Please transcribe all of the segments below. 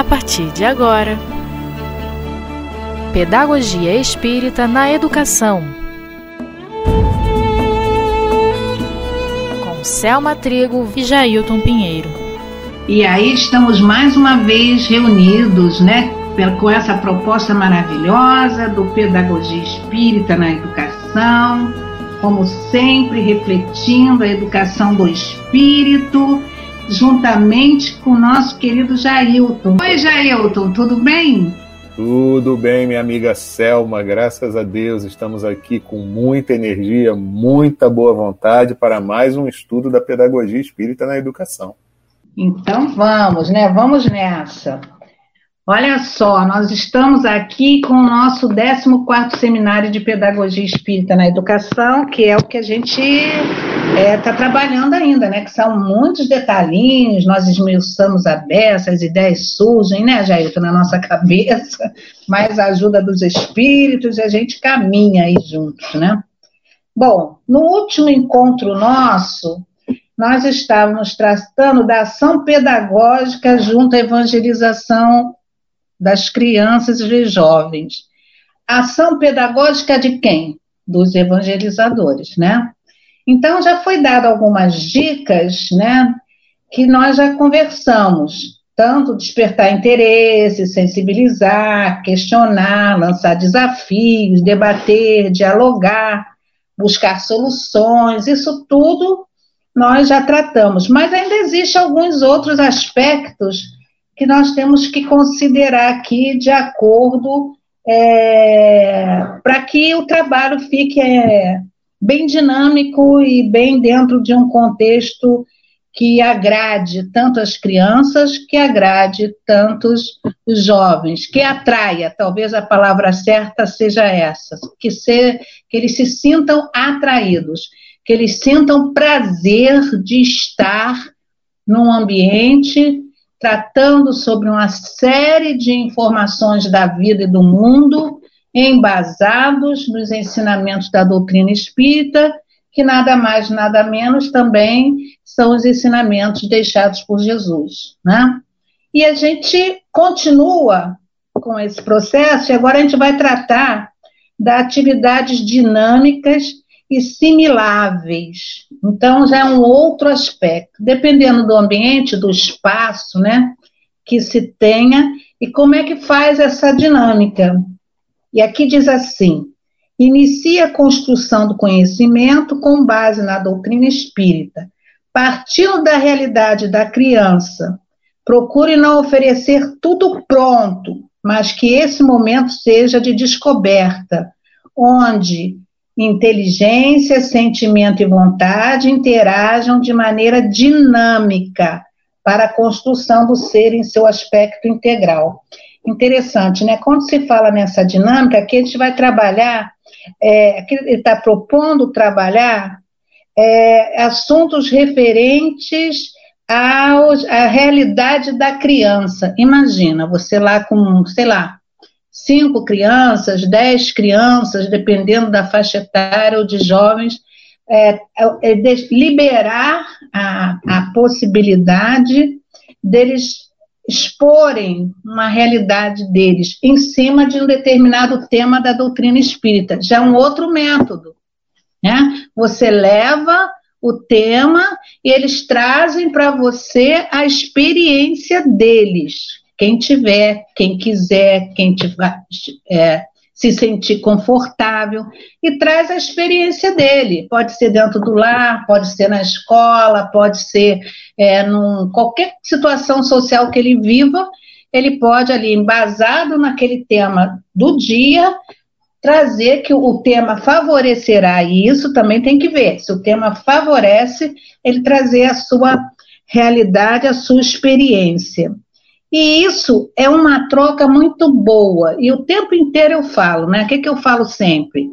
a partir de agora. Pedagogia Espírita na Educação. Com Selma Trigo e Jailton Pinheiro. E aí estamos mais uma vez reunidos, né, com essa proposta maravilhosa do Pedagogia Espírita na Educação, como sempre refletindo a educação do espírito juntamente com o nosso querido Jailton. Oi, Jailton, tudo bem? Tudo bem, minha amiga Selma, graças a Deus estamos aqui com muita energia, muita boa vontade para mais um estudo da pedagogia espírita na educação. Então vamos, né? Vamos nessa. Olha só, nós estamos aqui com o nosso 14 Seminário de Pedagogia Espírita na Educação, que é o que a gente está é, tá trabalhando ainda, né? Que são muitos detalhinhos, nós esmiuçamos a beça, as ideias surgem, né, Jair, na nossa cabeça, mais a ajuda dos espíritos e a gente caminha aí juntos, né? Bom, no último encontro nosso, nós estávamos tratando da ação pedagógica junto à evangelização das crianças e jovens. Ação pedagógica de quem? Dos evangelizadores, né? Então já foi dado algumas dicas, né, que nós já conversamos, tanto despertar interesse, sensibilizar, questionar, lançar desafios, debater, dialogar, buscar soluções, isso tudo nós já tratamos, mas ainda existem alguns outros aspectos que nós temos que considerar aqui de acordo é, para que o trabalho fique é, bem dinâmico e bem dentro de um contexto que agrade tanto as crianças, que agrade tantos os jovens, que atraia, talvez a palavra certa seja essa, que, se, que eles se sintam atraídos, que eles sintam prazer de estar num ambiente tratando sobre uma série de informações da vida e do mundo, embasados nos ensinamentos da doutrina espírita, que nada mais, nada menos também são os ensinamentos deixados por Jesus. Né? E a gente continua com esse processo, e agora a gente vai tratar das atividades dinâmicas e similáveis. Então, já é um outro aspecto, dependendo do ambiente, do espaço, né, que se tenha e como é que faz essa dinâmica. E aqui diz assim: inicia a construção do conhecimento com base na doutrina espírita, partindo da realidade da criança. Procure não oferecer tudo pronto, mas que esse momento seja de descoberta, onde inteligência, sentimento e vontade interajam de maneira dinâmica para a construção do ser em seu aspecto integral. Interessante, né? Quando se fala nessa dinâmica, aqui a gente vai trabalhar, é, ele está propondo trabalhar é, assuntos referentes à realidade da criança. Imagina, você lá com, sei lá, cinco crianças, dez crianças, dependendo da faixa etária ou de jovens, é, é, é liberar a, a possibilidade deles exporem uma realidade deles em cima de um determinado tema da doutrina espírita. Já é um outro método. Né? Você leva o tema e eles trazem para você a experiência deles. Quem tiver, quem quiser, quem tiver, é, se sentir confortável e traz a experiência dele. Pode ser dentro do lar, pode ser na escola, pode ser é, num qualquer situação social que ele viva, ele pode ali, embasado naquele tema do dia, trazer que o tema favorecerá, e isso também tem que ver, se o tema favorece, ele trazer a sua realidade, a sua experiência. E isso é uma troca muito boa. E o tempo inteiro eu falo, né? O que, que eu falo sempre?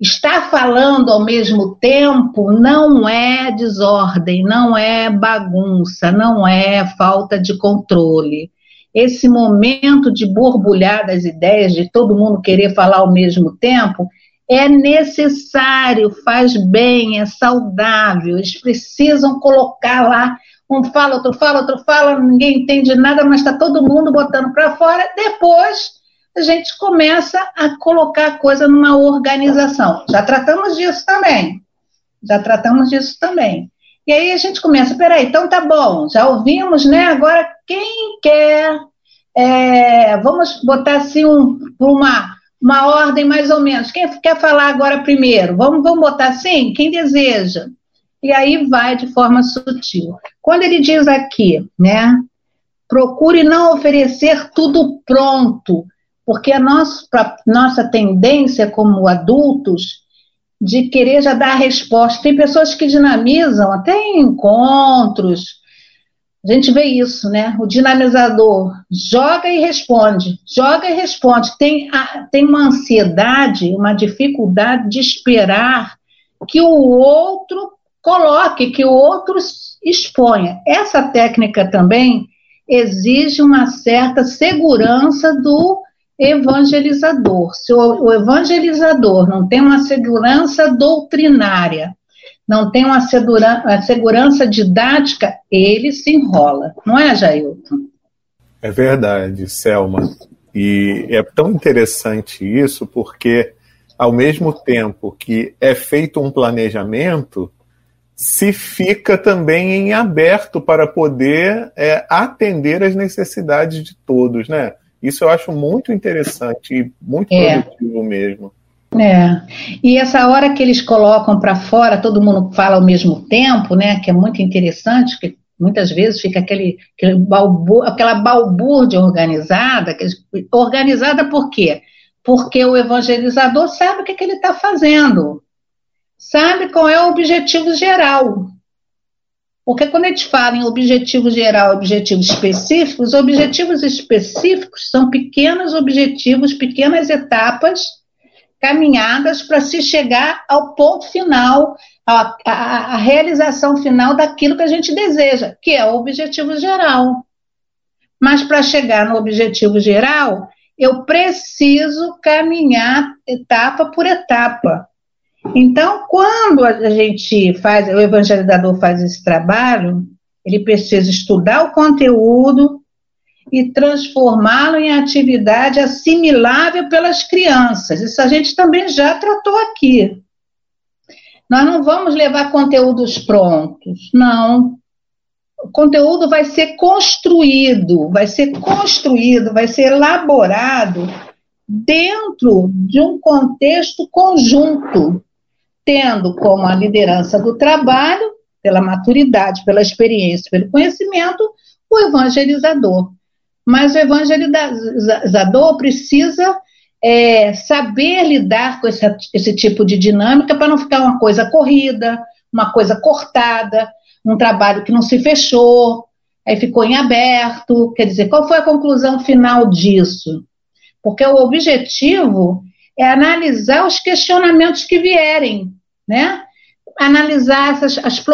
Estar falando ao mesmo tempo não é desordem, não é bagunça, não é falta de controle. Esse momento de borbulhar das ideias, de todo mundo querer falar ao mesmo tempo, é necessário, faz bem, é saudável. Eles precisam colocar lá um fala, outro fala, outro fala, ninguém entende nada, mas está todo mundo botando para fora. Depois a gente começa a colocar a coisa numa organização. Já tratamos disso também. Já tratamos disso também. E aí a gente começa, peraí, então tá bom, já ouvimos, né? Agora quem quer, é, vamos botar assim um, uma, uma ordem mais ou menos. Quem quer falar agora primeiro? Vamos, vamos botar assim? Quem deseja? E aí vai de forma sutil. Quando ele diz aqui, né? Procure não oferecer tudo pronto, porque a nossa, nossa tendência como adultos de querer já dar a resposta. Tem pessoas que dinamizam até em encontros. A gente vê isso, né? O dinamizador joga e responde, joga e responde. Tem, tem uma ansiedade, uma dificuldade de esperar que o outro coloque, que o outro exponha. Essa técnica também exige uma certa segurança do evangelizador. Se o, evangelizador não tem uma segurança doutrinária, não tem uma segura, segurança didática, ele se enrola. Não é, Jailton? É verdade, Selma. E é tão interessante isso, porque ao mesmo tempo que é feito um planejamento, se fica também em aberto para poder é, atender as necessidades de todos, né? Isso eu acho muito interessante e muito é. produtivo mesmo. É. E essa hora que eles colocam para fora, todo mundo fala ao mesmo tempo, né? Que é muito interessante, que muitas vezes fica aquele, aquele balbu, aquela balbúrdia organizada. organizada por quê? Porque o evangelizador sabe o que, que ele está fazendo, sabe qual é o objetivo geral. Porque quando a gente fala em objetivo geral, objetivos específicos, objetivos específicos são pequenos objetivos, pequenas etapas caminhadas para se chegar ao ponto final, a, a, a, realização final daquilo que a gente deseja, que é o objetivo geral. Mas para chegar no objetivo geral, eu preciso caminhar etapa por etapa. Então, quando a gente faz, o evangelizador faz esse trabalho, ele precisa estudar o conteúdo e transformá-lo em atividade assimilável pelas crianças. Isso a gente também já tratou aqui. Nós não vamos levar conteúdos prontos, não. O conteúdo vai ser construído, vai ser construído, vai ser elaborado dentro de um contexto conjunto tendo como a liderança do trabalho, pela maturidade, pela experiência, pelo conhecimento, o evangelizador. Mas o evangelizador precisa é, saber lidar com esse, esse tipo de dinâmica para não ficar uma coisa corrida, uma coisa cortada, um trabalho que não se fechou, aí ficou em aberto. Quer dizer, qual foi a conclusão final disso? Porque o objetivo é analisar os questionamentos que vierem né? Analisar essas, as,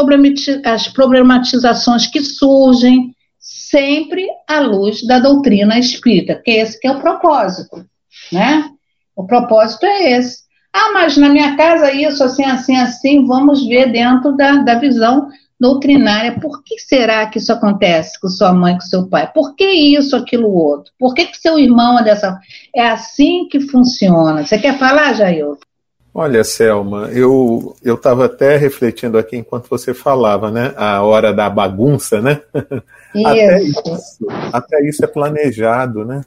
as problematizações que surgem, sempre à luz da doutrina espírita, que esse que é o propósito, né? O propósito é esse. Ah, mas na minha casa isso, assim, assim, assim, vamos ver dentro da, da visão doutrinária. Por que será que isso acontece com sua mãe, com seu pai? Por que isso, aquilo, outro? Por que, que seu irmão é dessa... É assim que funciona. Você quer falar, Jair? Olha, Selma, eu eu estava até refletindo aqui enquanto você falava, né? A hora da bagunça, né? Isso. Até isso, até isso é planejado, né?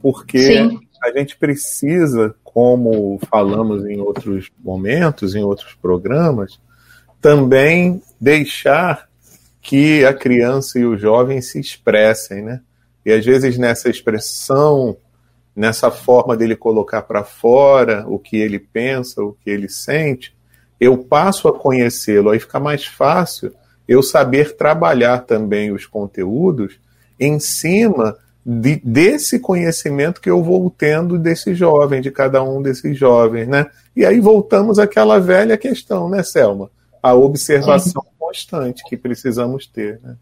Porque Sim. a gente precisa, como falamos em outros momentos, em outros programas, também deixar que a criança e o jovem se expressem, né? E às vezes nessa expressão nessa forma dele colocar para fora o que ele pensa, o que ele sente, eu passo a conhecê-lo, aí fica mais fácil eu saber trabalhar também os conteúdos em cima de, desse conhecimento que eu vou tendo desse jovem, de cada um desses jovens, né? E aí voltamos àquela velha questão, né, Selma? A observação constante que precisamos ter, né?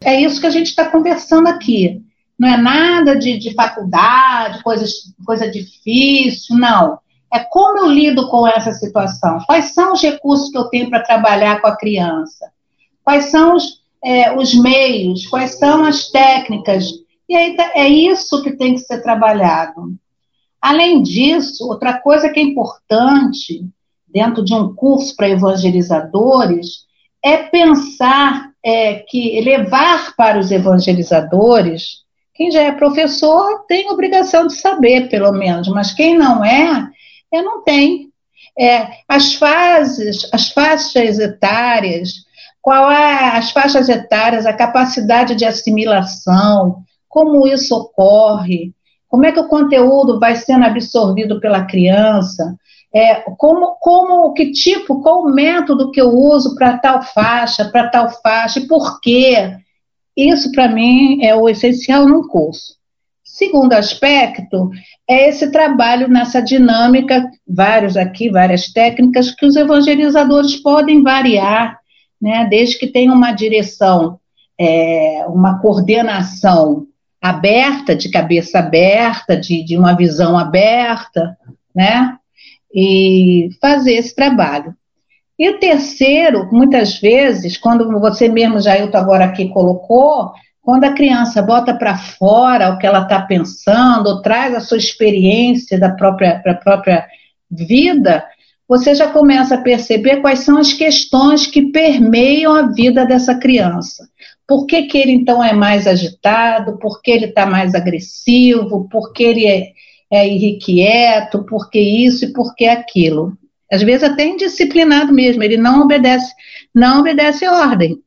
É isso que a gente está conversando aqui não é nada de, de faculdade, coisas, coisa difícil, não. É como eu lido com essa situação. Quais são os recursos que eu tenho para trabalhar com a criança? Quais são os, é, os meios, quais são as técnicas. E aí tá, é isso que tem que ser trabalhado. Além disso, outra coisa que é importante dentro de um curso para evangelizadores é pensar é, que levar para os evangelizadores, quem já é professor tem obrigação de saber, pelo menos, mas quem não é, é não tem. É, as fases, as faixas etárias, qual é as faixas etárias, a capacidade de assimilação, como isso ocorre, como é que o conteúdo vai sendo absorvido pela criança, é, como, como, que tipo, qual o método que eu uso para tal faixa, para tal faixa, e por quê? Isso, para mim, é o essencial num curso. Segundo aspecto é esse trabalho nessa dinâmica, vários aqui, várias técnicas, que os evangelizadores podem variar, né, desde que tenha uma direção, é, uma coordenação aberta, de cabeça aberta, de, de uma visão aberta, né? e fazer esse trabalho. E o terceiro, muitas vezes, quando você mesmo, Jailton, agora aqui colocou, quando a criança bota para fora o que ela está pensando, ou traz a sua experiência da própria, da própria vida, você já começa a perceber quais são as questões que permeiam a vida dessa criança. Por que, que ele, então, é mais agitado? Por que ele está mais agressivo? Por que ele é, é irrequieto, porque isso e porque aquilo. Às vezes até indisciplinado mesmo, ele não obedece, não obedece ordem,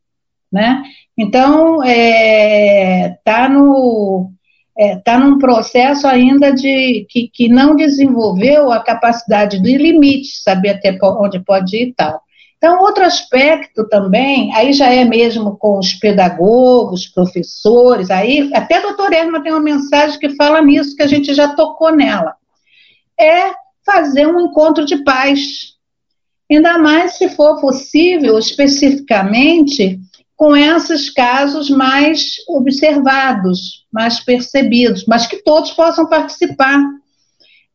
né? Então, é, tá no é, tá num processo ainda de que, que não desenvolveu a capacidade do limite, saber até onde pode ir e tal. Então, outro aspecto também, aí já é mesmo com os pedagogos, professores, aí até a doutora Erma tem uma mensagem que fala nisso, que a gente já tocou nela. É fazer um encontro de paz. Ainda mais se for possível, especificamente, com esses casos mais observados, mais percebidos, mas que todos possam participar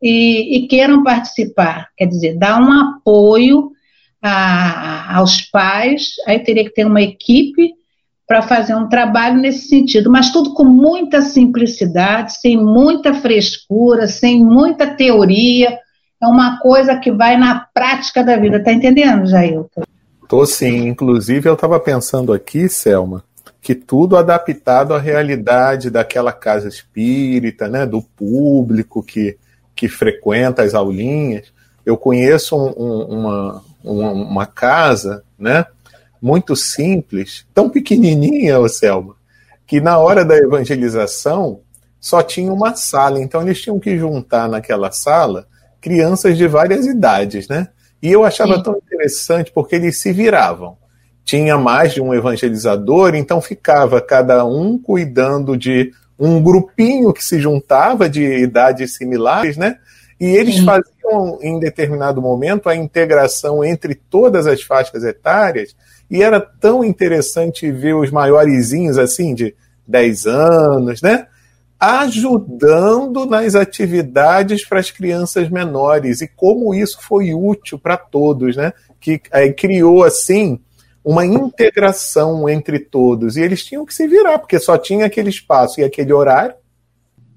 e, e queiram participar. Quer dizer, dar um apoio a, aos pais, aí teria que ter uma equipe para fazer um trabalho nesse sentido, mas tudo com muita simplicidade, sem muita frescura, sem muita teoria, é uma coisa que vai na prática da vida, tá entendendo, Jailton? Tô sim, inclusive eu estava pensando aqui, Selma, que tudo adaptado à realidade daquela casa espírita, né, do público que, que frequenta as aulinhas. Eu conheço um, um, uma, uma, uma casa, né? Muito simples, tão pequenininha, o Selma, que na hora da evangelização só tinha uma sala, então eles tinham que juntar naquela sala crianças de várias idades, né? E eu achava Sim. tão interessante porque eles se viravam. Tinha mais de um evangelizador, então ficava cada um cuidando de um grupinho que se juntava de idades similares, né? E eles Sim. faziam, em determinado momento, a integração entre todas as faixas etárias, e era tão interessante ver os maiorzinhos, assim, de 10 anos, né? Ajudando nas atividades para as crianças menores, e como isso foi útil para todos, né? Que aí, criou, assim, uma integração entre todos, e eles tinham que se virar, porque só tinha aquele espaço e aquele horário,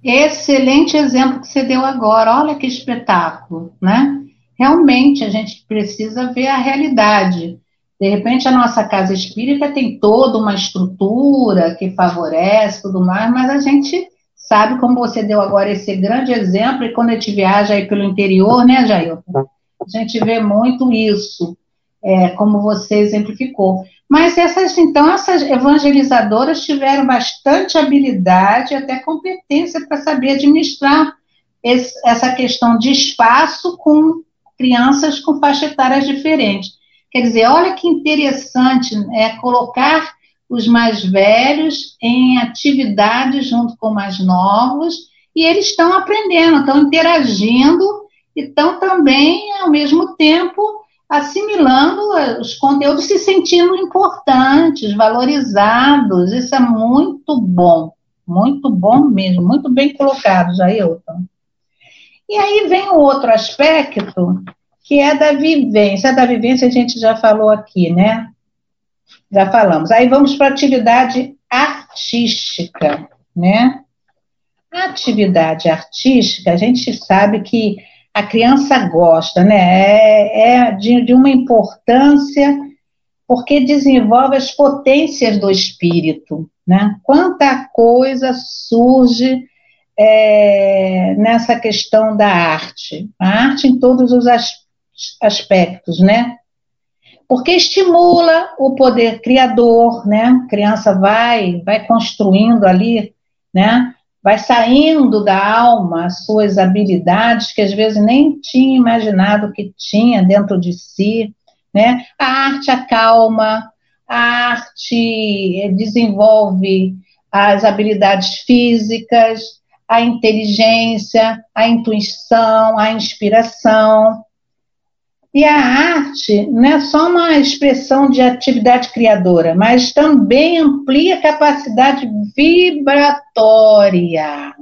Excelente exemplo que você deu agora. Olha que espetáculo, né? Realmente a gente precisa ver a realidade. De repente a nossa casa espírita tem toda uma estrutura que favorece tudo mais, mas a gente sabe como você deu agora esse grande exemplo e quando a gente viaja aí pelo interior, né, Jair? A gente vê muito isso, é, como você exemplificou. Mas essas, então, essas evangelizadoras tiveram bastante habilidade, até competência para saber administrar esse, essa questão de espaço com crianças com faixa etárias diferentes. Quer dizer, olha que interessante é colocar os mais velhos em atividades junto com mais novos, e eles estão aprendendo, estão interagindo, e estão também, ao mesmo tempo, assimilando eh, os conteúdos, se sentindo importantes, valorizados. Isso é muito bom, muito bom mesmo, muito bem colocado, Jailton. E aí vem o outro aspecto, que é da vivência. A da vivência a gente já falou aqui, né? Já falamos. Aí vamos para atividade artística, né? A atividade artística, a gente sabe que a criança gosta, né? É, é de, de uma importância porque desenvolve as potências do espírito, né? Quanta coisa surge é, nessa questão da arte, a arte em todos os as, aspectos, né? Porque estimula o poder criador, né? A criança vai, vai construindo ali, né? vai saindo da alma as suas habilidades que às vezes nem tinha imaginado que tinha dentro de si, né? A arte acalma, a arte desenvolve as habilidades físicas, a inteligência, a intuição, a inspiração. E a arte não é só uma expressão de atividade criadora, mas também amplia a capacidade vibratória.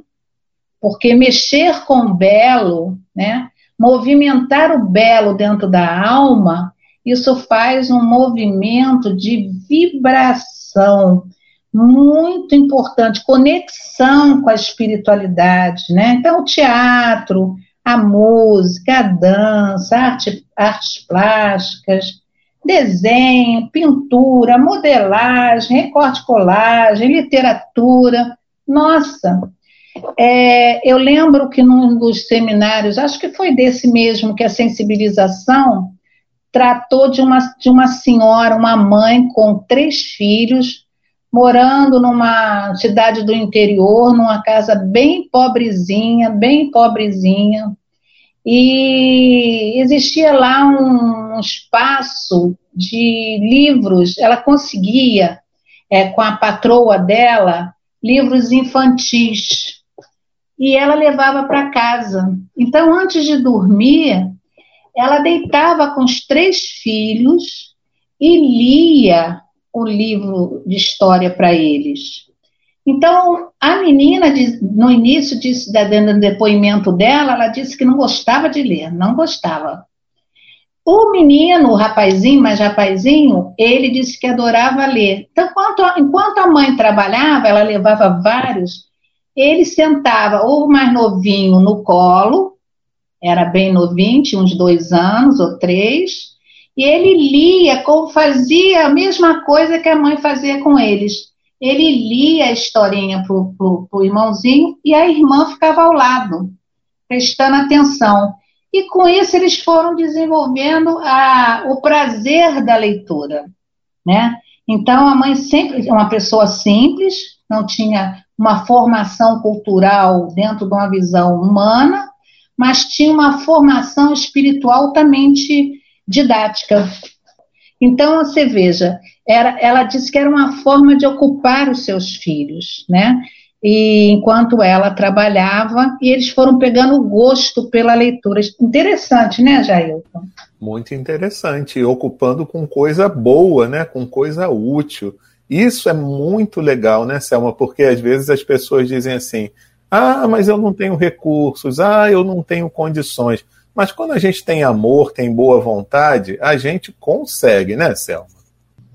Porque mexer com o belo, né, movimentar o belo dentro da alma, isso faz um movimento de vibração muito importante, conexão com a espiritualidade, né? Então, o teatro, a música, a dança, arte, artes plásticas, desenho, pintura, modelagem, recorte colagem, literatura. Nossa, é, eu lembro que num dos seminários, acho que foi desse mesmo, que a sensibilização tratou de uma, de uma senhora, uma mãe com três filhos, morando numa cidade do interior, numa casa bem pobrezinha, bem pobrezinha. E existia lá um, espaço de livros, ela conseguia, é, com a patroa dela, livros infantis. E ela levava para casa. Então, antes de dormir, ela deitava com os três filhos e lia o livro de história para eles. Então, a menina, no início disse, dando depoimento dela, ela disse que não gostava de ler, não gostava. O menino, o rapazinho, mais rapazinho, ele disse que adorava ler. Então, enquanto, enquanto a mãe trabalhava, ela levava vários, ele sentava ou mais novinho no colo, era bem novinho, tinha uns dois anos ou três, e ele lia, fazia a mesma coisa que a mãe fazia com eles. Ele lia a historinha para o irmãozinho e a irmã ficava ao lado, prestando atenção. E com isso eles foram desenvolvendo a, o prazer da leitura, né? Então a mãe sempre uma pessoa simples, não tinha uma formação cultural dentro de uma visão humana, mas tinha uma formação espiritual altamente didática. Então, você veja, era, ela disse que era uma forma de ocupar os seus filhos, né? E enquanto ela trabalhava, e eles foram pegando gosto pela leitura. Interessante, né, Jailton? Muito interessante, ocupando com coisa boa, né? Com coisa útil. Isso é muito legal, né, Selma? Porque às vezes as pessoas dizem assim: ah, mas eu não tenho recursos, ah, eu não tenho condições. Mas quando a gente tem amor, tem boa vontade, a gente consegue, né, Selma?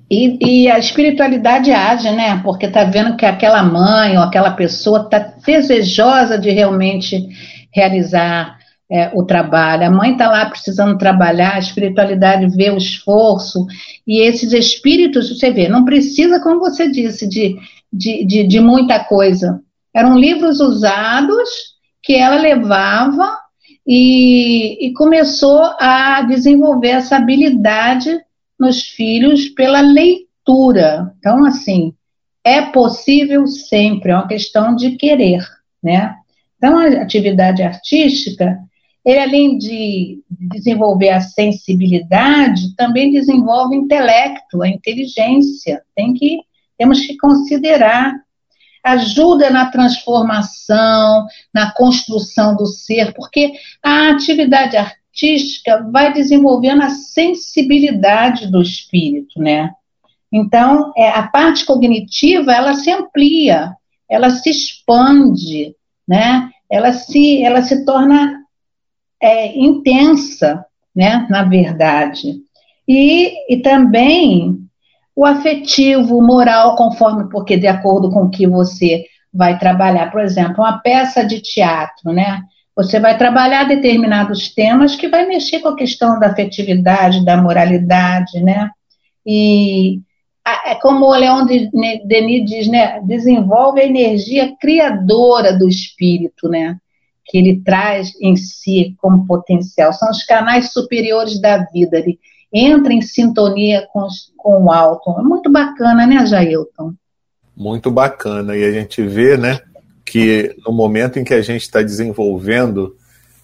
E, e a espiritualidade age, né? Porque tá vendo que aquela mãe ou aquela pessoa tá desejosa de realmente realizar é, o trabalho. A mãe está lá precisando trabalhar, a espiritualidade vê o esforço, e esses espíritos, você vê, não precisa, como você disse, de, de, de, de muita coisa. Eram livros usados que ela levava e, e começou a desenvolver essa habilidade nos filhos pela leitura. Então, assim, é possível sempre, é uma questão de querer, né? Então, a atividade artística, ele além de desenvolver a sensibilidade, também desenvolve o intelecto, a inteligência. Tem que temos que considerar ajuda na transformação, na construção do ser, porque a atividade artística vai desenvolvendo a sensibilidade do espírito, né? Então, é, a parte cognitiva, ela se amplia, ela se expande, né? Ela se, ela se torna é, intensa, né? Na verdade. E, e também o afetivo, o moral, conforme, porque de acordo com o que você vai trabalhar. Por exemplo, uma peça de teatro, né? Você vai trabalhar determinados temas que vai mexer com a questão da afetividade, da moralidade, né? E é como o Leon Denis diz, né? Desenvolve a energia criadora do espírito, né? Que ele traz em si como potencial. São os canais superiores da vida. Ele entra em sintonia com, com o alto. É muito bacana, né, Jailton? Muito bacana. E a gente vê, né? que no momento em que a gente está desenvolvendo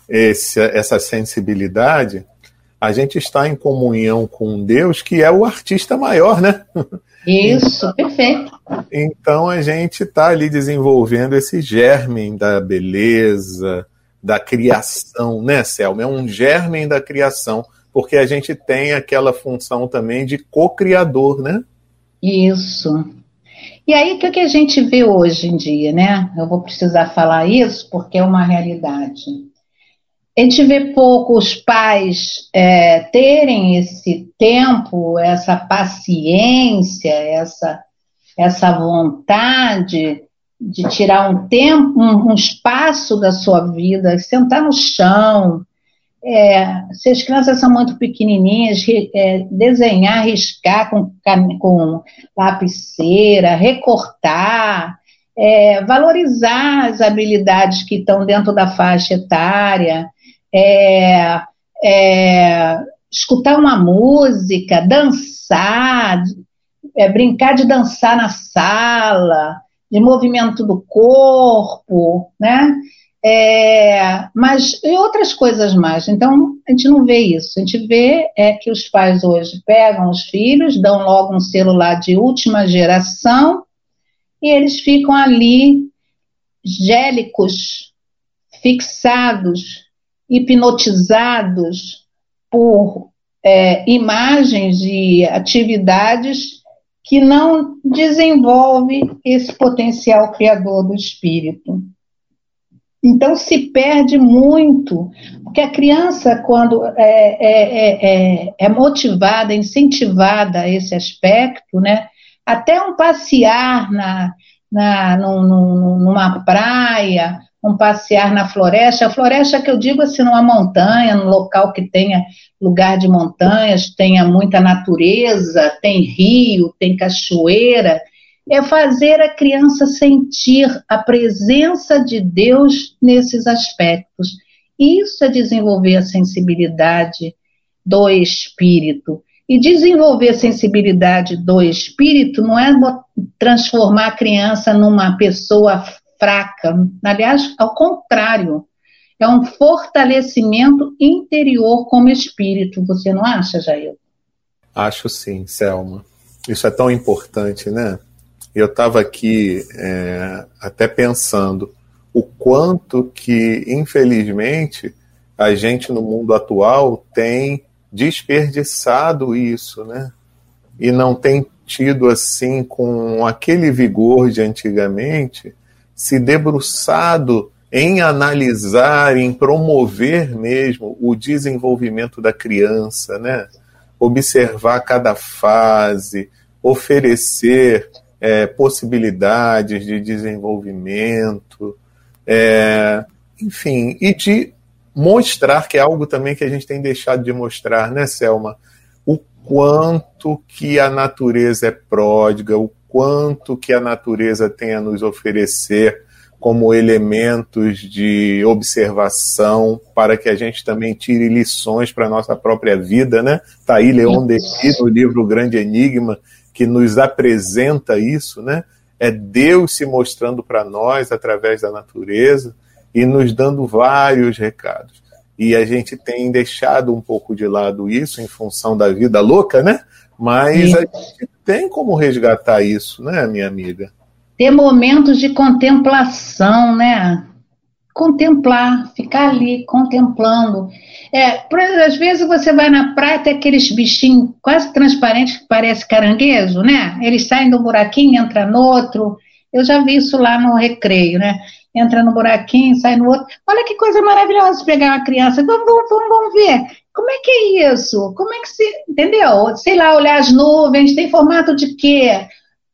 esse, essa sensibilidade, a gente está em comunhão com Deus, que é o artista maior, né? Isso, então, perfeito. Então a gente está ali desenvolvendo esse germe da beleza, da criação, né, Selma? É um germe da criação, porque a gente tem aquela função também de co-criador, né? Isso. E aí, o que, que a gente vê hoje em dia, né? Eu vou precisar falar isso porque é uma realidade. A gente vê poucos pais é, terem esse tempo, essa paciência, essa, essa vontade de tirar um tempo, um, um espaço da sua vida, sentar no chão, é, se as crianças são muito pequenininhas, é, desenhar, riscar com, com lapiseira, recortar, é, valorizar as habilidades que estão dentro da faixa etária, é, é, escutar uma música, dançar, é, brincar de dançar na sala, de movimento do corpo, né? É, mas e outras coisas mais. Então, a gente não vê isso. A gente vê é que os pais hoje pegam os filhos, dão logo um celular de última geração e eles ficam ali gélicos, fixados, hipnotizados por é, imagens e atividades que não desenvolve esse potencial criador do espírito. Então se perde muito, porque a criança, quando é, é, é, é, motivada, incentivada a esse aspecto, né, até um passear na, na, num, numa praia, um passear na floresta, a floresta que eu digo assim, numa montanha, num local que tenha lugar de montanhas, tenha muita natureza, tem rio, tem cachoeira, é fazer a criança sentir a presença de Deus nesses aspectos. Isso é desenvolver a sensibilidade do espírito. E desenvolver a sensibilidade do espírito não é transformar a criança numa pessoa fraca. Aliás, ao contrário, é um fortalecimento interior como espírito. Você não acha, Jair? Acho sim, Selma. Isso é tão importante, né? Eu estava aqui é, até pensando o quanto que, infelizmente, a gente no mundo atual tem desperdiçado isso, né? E não tem tido assim com aquele vigor de antigamente se debruçado em analisar, em promover mesmo o desenvolvimento da criança, né? Observar cada fase, oferecer é, possibilidades de desenvolvimento, é, enfim, e de mostrar, que é algo também que a gente tem deixado de mostrar, né, Selma? O quanto que a natureza é pródiga, o quanto que a natureza tem a nos oferecer como elementos de observação para que a gente também tire lições para a nossa própria vida, né? Tá aí Leon Denis no livro Grande Enigma, que nos apresenta isso, né? É Deus se mostrando para nós através da natureza e nos dando vários recados. E a gente tem deixado um pouco de lado isso em função da vida louca, né? Mas Sim. a gente tem como resgatar isso, né, minha amiga? Ter momentos de contemplação, né? Contemplar, ficar ali contemplando. É, por, às vezes você vai na praia, tem aqueles bichinhos quase transparentes que parece caranguejo, né? Eles saem do buraquinho, entra no outro. Eu já vi isso lá no recreio, né? Entra no buraquinho, sai no outro. Olha que coisa maravilhosa pegar uma criança. Vamos, vamos, vamos ver. Como é que é isso? Como é que se. Entendeu? Sei lá, olhar as nuvens, tem formato de quê?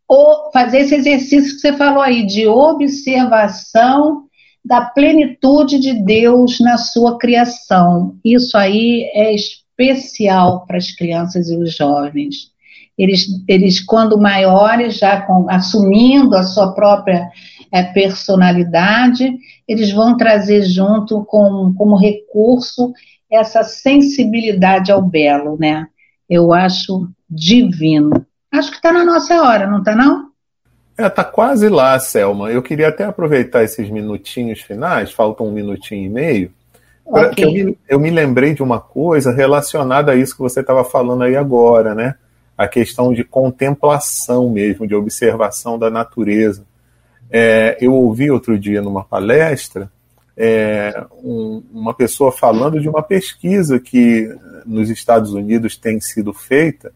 Ou fazer esse exercício que você falou aí, de observação da plenitude de Deus na sua criação. Isso aí é especial para as crianças e os jovens. Eles, eles quando maiores, já com, assumindo a sua própria é, personalidade, eles vão trazer junto com, como recurso essa sensibilidade ao belo, né? Eu acho divino. Acho que está na nossa hora, não está não? É, tá quase lá, Selma. Eu queria até aproveitar esses minutinhos finais, faltam um minutinho e meio, okay. eu, me, eu me lembrei de uma coisa relacionada a isso que você estava falando aí agora, né? A questão de contemplação mesmo, de observação da natureza. É, eu ouvi outro dia numa palestra é, um, uma pessoa falando de uma pesquisa que nos Estados Unidos tem sido feita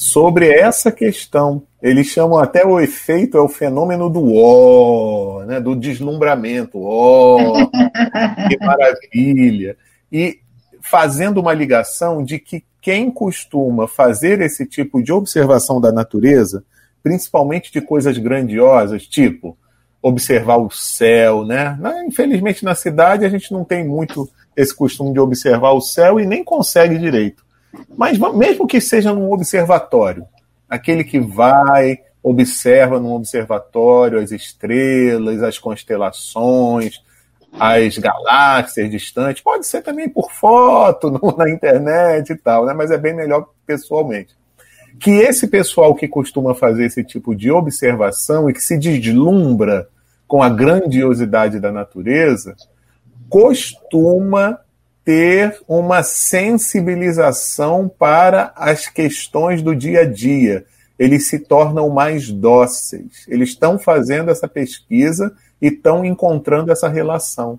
sobre essa questão. Eles chamam até o efeito, é o fenômeno do ó, né, do deslumbramento. Ó, que maravilha! E fazendo uma ligação de que quem costuma fazer esse tipo de observação da natureza, principalmente de coisas grandiosas, tipo observar o céu, né? Infelizmente na cidade a gente não tem muito esse costume de observar o céu e nem consegue direito. Mas mesmo que seja num observatório, aquele que vai, observa num observatório as estrelas, as constelações, as galáxias distantes, pode ser também por foto no, na internet e tal, né? mas é bem melhor pessoalmente. Que esse pessoal que costuma fazer esse tipo de observação e que se deslumbra com a grandiosidade da natureza, costuma ter uma sensibilização para as questões do dia a dia. Eles se tornam mais dóceis. Eles estão fazendo essa pesquisa e estão encontrando essa relação.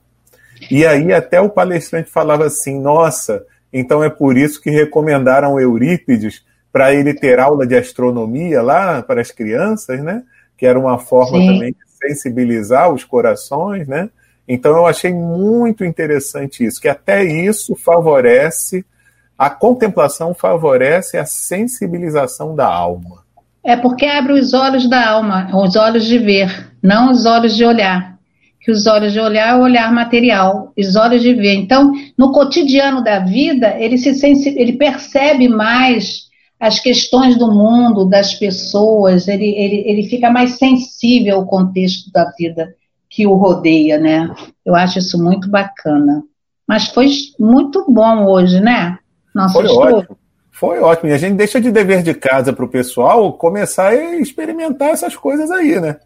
E aí até o palestrante falava assim: nossa, então é por isso que recomendaram Eurípides para ele ter aula de astronomia lá para as crianças, né? Que era uma forma Sim. também de sensibilizar os corações, né? Então eu achei muito interessante isso, que até isso favorece a contemplação favorece a sensibilização da alma. É porque abre os olhos da alma, os olhos de ver, não os olhos de olhar. Que os olhos de olhar é o olhar material, os olhos de ver. Então, no cotidiano da vida, ele se ele percebe mais as questões do mundo, das pessoas, ele, ele, ele fica mais sensível ao contexto da vida que o rodeia, né? Eu acho isso muito bacana. Mas foi muito bom hoje, né? Nosso foi estudo. ótimo. Foi ótimo. E a gente deixa de dever de casa para o pessoal começar a experimentar essas coisas aí, né?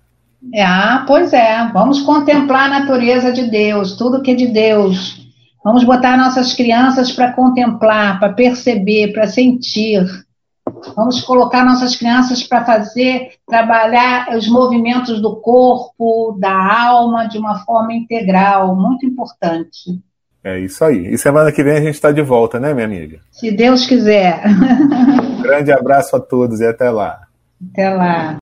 É, ah, pois é. Vamos contemplar a natureza de Deus, tudo que é de Deus. Vamos botar nossas crianças para contemplar, para perceber, para sentir. Vamos colocar nossas crianças para fazer, trabalhar os movimentos do corpo, da alma, de uma forma integral, muito importante. É isso aí. E semana que vem a gente está de volta, né, minha amiga? Se Deus quiser. Um grande abraço a todos e até lá. Até lá.